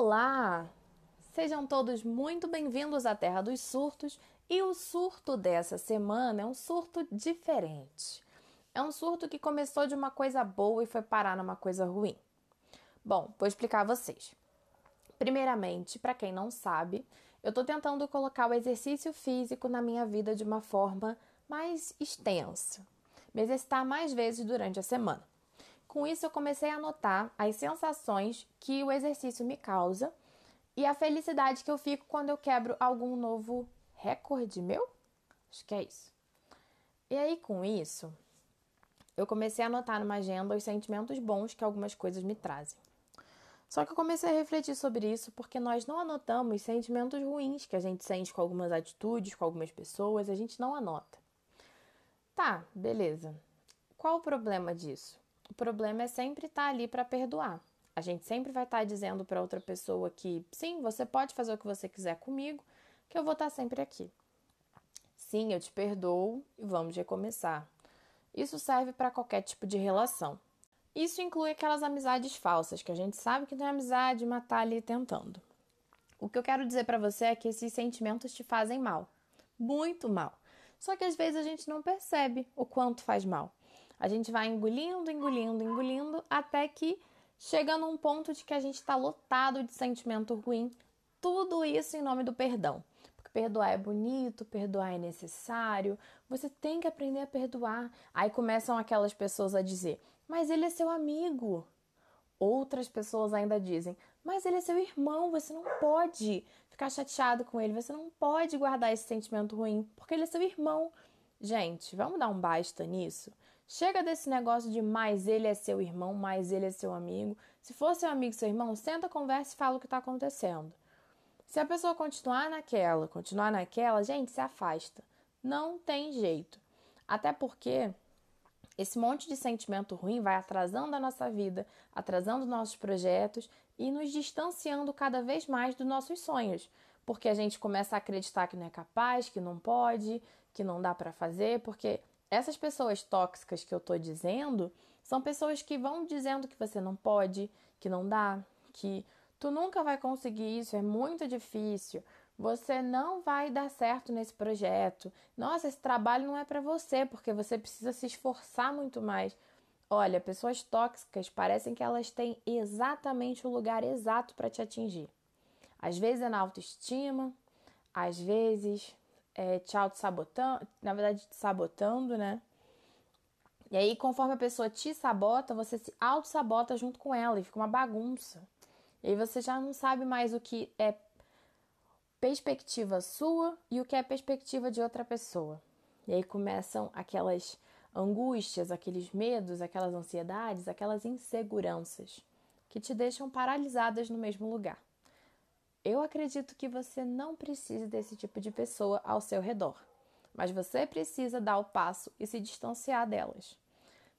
Olá! Sejam todos muito bem-vindos à Terra dos Surtos e o surto dessa semana é um surto diferente. É um surto que começou de uma coisa boa e foi parar numa coisa ruim. Bom, vou explicar a vocês. Primeiramente, para quem não sabe, eu estou tentando colocar o exercício físico na minha vida de uma forma mais extensa, me exercitar mais vezes durante a semana. Com isso, eu comecei a anotar as sensações que o exercício me causa e a felicidade que eu fico quando eu quebro algum novo recorde meu. Acho que é isso. E aí, com isso, eu comecei a anotar numa agenda os sentimentos bons que algumas coisas me trazem. Só que eu comecei a refletir sobre isso porque nós não anotamos sentimentos ruins que a gente sente com algumas atitudes, com algumas pessoas, a gente não anota. Tá, beleza. Qual o problema disso? O problema é sempre estar tá ali para perdoar. A gente sempre vai estar tá dizendo para outra pessoa que sim, você pode fazer o que você quiser comigo, que eu vou estar tá sempre aqui. Sim, eu te perdoo e vamos recomeçar. Isso serve para qualquer tipo de relação. Isso inclui aquelas amizades falsas, que a gente sabe que não é amizade, mas tá ali tentando. O que eu quero dizer para você é que esses sentimentos te fazem mal. Muito mal. Só que às vezes a gente não percebe o quanto faz mal. A gente vai engolindo, engolindo, engolindo, até que chega num ponto de que a gente está lotado de sentimento ruim. Tudo isso em nome do perdão. Porque perdoar é bonito, perdoar é necessário, você tem que aprender a perdoar. Aí começam aquelas pessoas a dizer: Mas ele é seu amigo. Outras pessoas ainda dizem: Mas ele é seu irmão, você não pode ficar chateado com ele, você não pode guardar esse sentimento ruim, porque ele é seu irmão. Gente, vamos dar um basta nisso? Chega desse negócio de mais ele é seu irmão, mais ele é seu amigo. Se for seu amigo, seu irmão, senta, conversa e fala o que está acontecendo. Se a pessoa continuar naquela, continuar naquela, gente, se afasta. Não tem jeito. Até porque esse monte de sentimento ruim vai atrasando a nossa vida, atrasando nossos projetos e nos distanciando cada vez mais dos nossos sonhos. Porque a gente começa a acreditar que não é capaz, que não pode, que não dá para fazer, porque essas pessoas tóxicas que eu tô dizendo são pessoas que vão dizendo que você não pode, que não dá, que tu nunca vai conseguir isso, é muito difícil. Você não vai dar certo nesse projeto. Nossa, esse trabalho não é para você, porque você precisa se esforçar muito mais. Olha, pessoas tóxicas parecem que elas têm exatamente o lugar exato para te atingir. Às vezes é na autoestima, às vezes é, te auto-sabotando, na verdade te sabotando, né? E aí, conforme a pessoa te sabota, você se auto-sabota junto com ela e fica uma bagunça. E aí você já não sabe mais o que é perspectiva sua e o que é perspectiva de outra pessoa. E aí começam aquelas angústias, aqueles medos, aquelas ansiedades, aquelas inseguranças que te deixam paralisadas no mesmo lugar. Eu acredito que você não precise desse tipo de pessoa ao seu redor, mas você precisa dar o passo e se distanciar delas.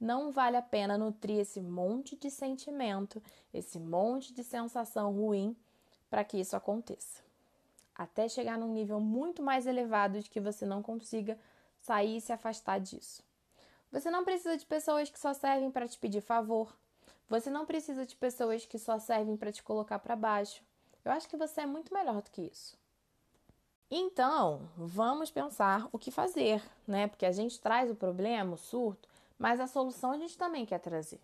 Não vale a pena nutrir esse monte de sentimento, esse monte de sensação ruim para que isso aconteça. Até chegar num nível muito mais elevado de que você não consiga sair e se afastar disso. Você não precisa de pessoas que só servem para te pedir favor. Você não precisa de pessoas que só servem para te colocar para baixo. Eu acho que você é muito melhor do que isso. Então, vamos pensar o que fazer, né? Porque a gente traz o problema, o surto, mas a solução a gente também quer trazer.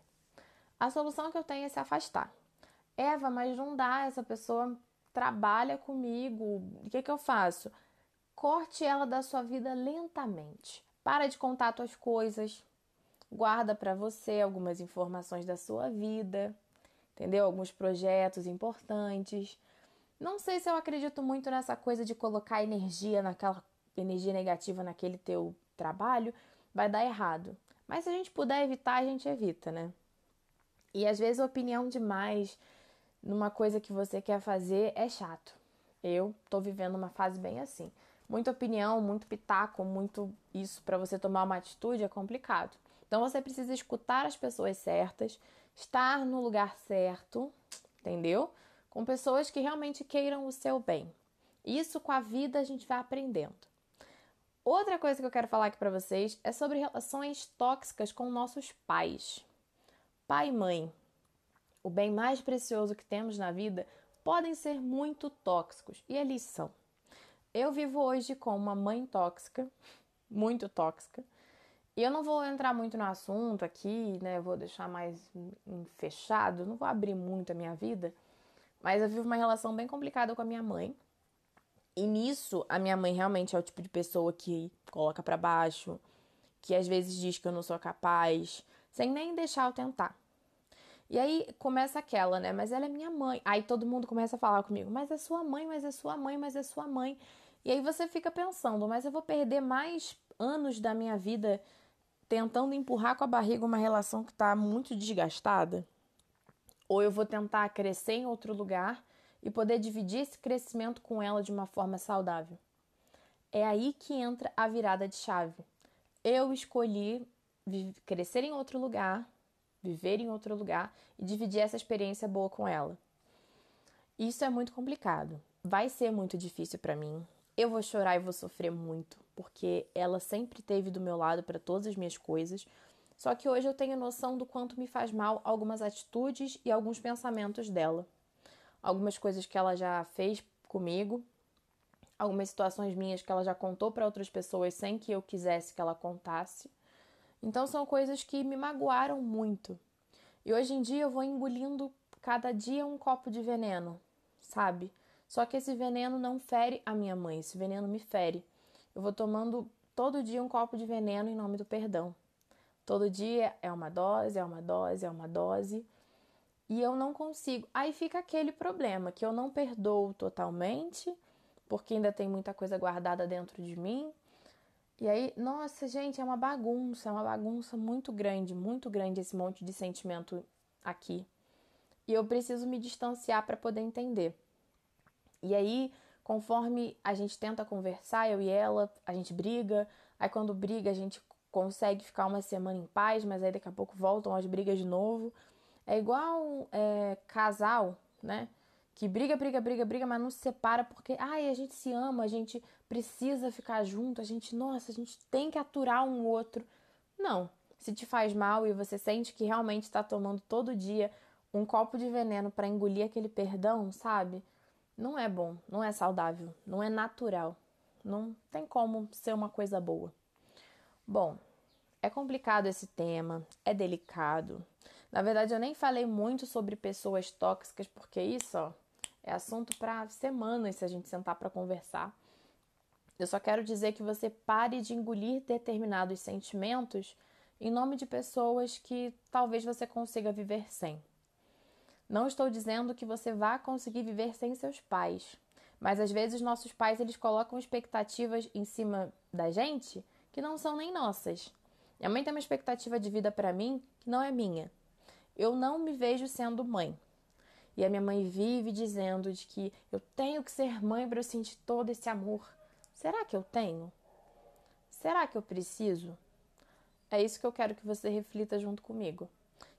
A solução que eu tenho é se afastar. Eva, mas não dá, essa pessoa trabalha comigo. O que, que eu faço? Corte ela da sua vida lentamente. Para de contar suas coisas. Guarda para você algumas informações da sua vida, entendeu? Alguns projetos importantes. Não sei se eu acredito muito nessa coisa de colocar energia naquela energia negativa naquele teu trabalho, vai dar errado. Mas se a gente puder evitar, a gente evita, né? E às vezes opinião demais numa coisa que você quer fazer é chato. Eu tô vivendo uma fase bem assim. Muita opinião, muito pitaco, muito isso para você tomar uma atitude é complicado. Então você precisa escutar as pessoas certas, estar no lugar certo, entendeu? com pessoas que realmente queiram o seu bem. Isso com a vida a gente vai aprendendo. Outra coisa que eu quero falar aqui para vocês é sobre relações tóxicas com nossos pais. Pai e mãe, o bem mais precioso que temos na vida, podem ser muito tóxicos e eles são. Eu vivo hoje com uma mãe tóxica, muito tóxica, e eu não vou entrar muito no assunto aqui, né? Vou deixar mais fechado, não vou abrir muito a minha vida, mas eu vivo uma relação bem complicada com a minha mãe. E nisso, a minha mãe realmente é o tipo de pessoa que coloca para baixo, que às vezes diz que eu não sou capaz, sem nem deixar eu tentar. E aí começa aquela, né? Mas ela é minha mãe. Aí todo mundo começa a falar comigo: Mas é sua mãe, mas é sua mãe, mas é sua mãe. E aí você fica pensando: Mas eu vou perder mais anos da minha vida tentando empurrar com a barriga uma relação que está muito desgastada? Ou eu vou tentar crescer em outro lugar e poder dividir esse crescimento com ela de uma forma saudável? É aí que entra a virada de chave. Eu escolhi crescer em outro lugar, viver em outro lugar e dividir essa experiência boa com ela. Isso é muito complicado. Vai ser muito difícil para mim. Eu vou chorar e vou sofrer muito, porque ela sempre teve do meu lado para todas as minhas coisas. Só que hoje eu tenho noção do quanto me faz mal algumas atitudes e alguns pensamentos dela. Algumas coisas que ela já fez comigo, algumas situações minhas que ela já contou para outras pessoas sem que eu quisesse que ela contasse. Então são coisas que me magoaram muito. E hoje em dia eu vou engolindo cada dia um copo de veneno, sabe? Só que esse veneno não fere a minha mãe, esse veneno me fere. Eu vou tomando todo dia um copo de veneno em nome do perdão. Todo dia é uma dose, é uma dose, é uma dose. E eu não consigo. Aí fica aquele problema que eu não perdoo totalmente, porque ainda tem muita coisa guardada dentro de mim. E aí, nossa, gente, é uma bagunça, é uma bagunça muito grande, muito grande esse monte de sentimento aqui. E eu preciso me distanciar para poder entender. E aí, conforme a gente tenta conversar, eu e ela, a gente briga. Aí, quando briga, a gente consegue ficar uma semana em paz, mas aí daqui a pouco voltam as brigas de novo. É igual é, casal, né? Que briga, briga, briga, briga, mas não se separa porque, ai, a gente se ama, a gente precisa ficar junto, a gente, nossa, a gente tem que aturar um outro. Não. Se te faz mal e você sente que realmente está tomando todo dia um copo de veneno para engolir aquele perdão, sabe? Não é bom, não é saudável, não é natural. Não tem como ser uma coisa boa. Bom, é complicado esse tema, é delicado. Na verdade, eu nem falei muito sobre pessoas tóxicas, porque isso ó, é assunto para semanas se a gente sentar para conversar. Eu só quero dizer que você pare de engolir determinados sentimentos em nome de pessoas que talvez você consiga viver sem. Não estou dizendo que você vá conseguir viver sem seus pais, mas às vezes nossos pais eles colocam expectativas em cima da gente que não são nem nossas. Minha mãe tem uma expectativa de vida para mim que não é minha. Eu não me vejo sendo mãe. E a minha mãe vive dizendo de que eu tenho que ser mãe para eu sentir todo esse amor. Será que eu tenho? Será que eu preciso? É isso que eu quero que você reflita junto comigo.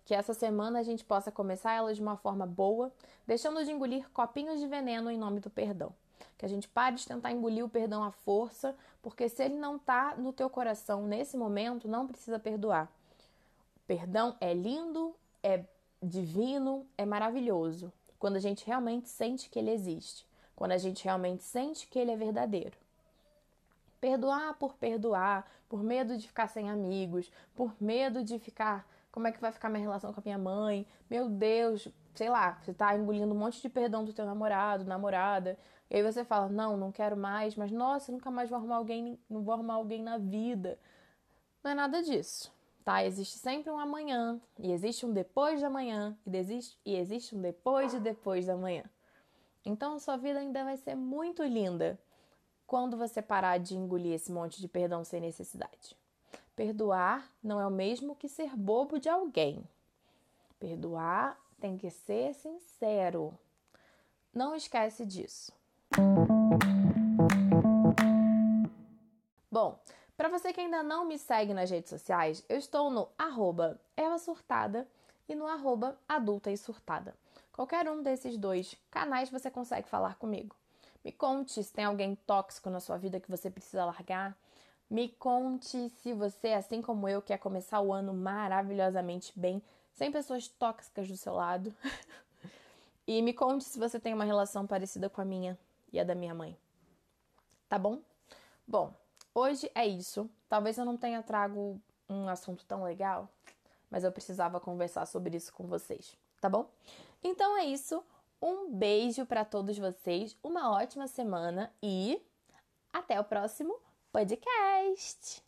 Que essa semana a gente possa começar ela de uma forma boa, deixando de engolir copinhos de veneno em nome do perdão. Que a gente pare de tentar engolir o perdão à força, porque se ele não está no teu coração nesse momento, não precisa perdoar. O perdão é lindo, é divino, é maravilhoso. Quando a gente realmente sente que ele existe, quando a gente realmente sente que ele é verdadeiro. Perdoar por perdoar, por medo de ficar sem amigos, por medo de ficar como é que vai ficar minha relação com a minha mãe? Meu Deus, sei lá, você tá engolindo um monte de perdão do teu namorado, namorada. E aí você fala: "Não, não quero mais", mas nossa, nunca mais vou arrumar alguém, não vou arrumar alguém na vida. Não é nada disso. Tá? Existe sempre um amanhã, e existe um depois de amanhã, e existe, e existe um depois de depois da manhã. Então, sua vida ainda vai ser muito linda quando você parar de engolir esse monte de perdão sem necessidade. Perdoar não é o mesmo que ser bobo de alguém. Perdoar tem que ser sincero. Não esquece disso. Bom, para você que ainda não me segue nas redes sociais, eu estou no arroba Eva Surtada e no arroba Adulta e Surtada. Qualquer um desses dois canais você consegue falar comigo. Me conte se tem alguém tóxico na sua vida que você precisa largar, me conte se você, assim como eu, quer começar o ano maravilhosamente bem, sem pessoas tóxicas do seu lado. E me conte se você tem uma relação parecida com a minha e a da minha mãe. Tá bom? Bom, hoje é isso. Talvez eu não tenha trago um assunto tão legal, mas eu precisava conversar sobre isso com vocês, tá bom? Então é isso. Um beijo para todos vocês, uma ótima semana e até o próximo podcast.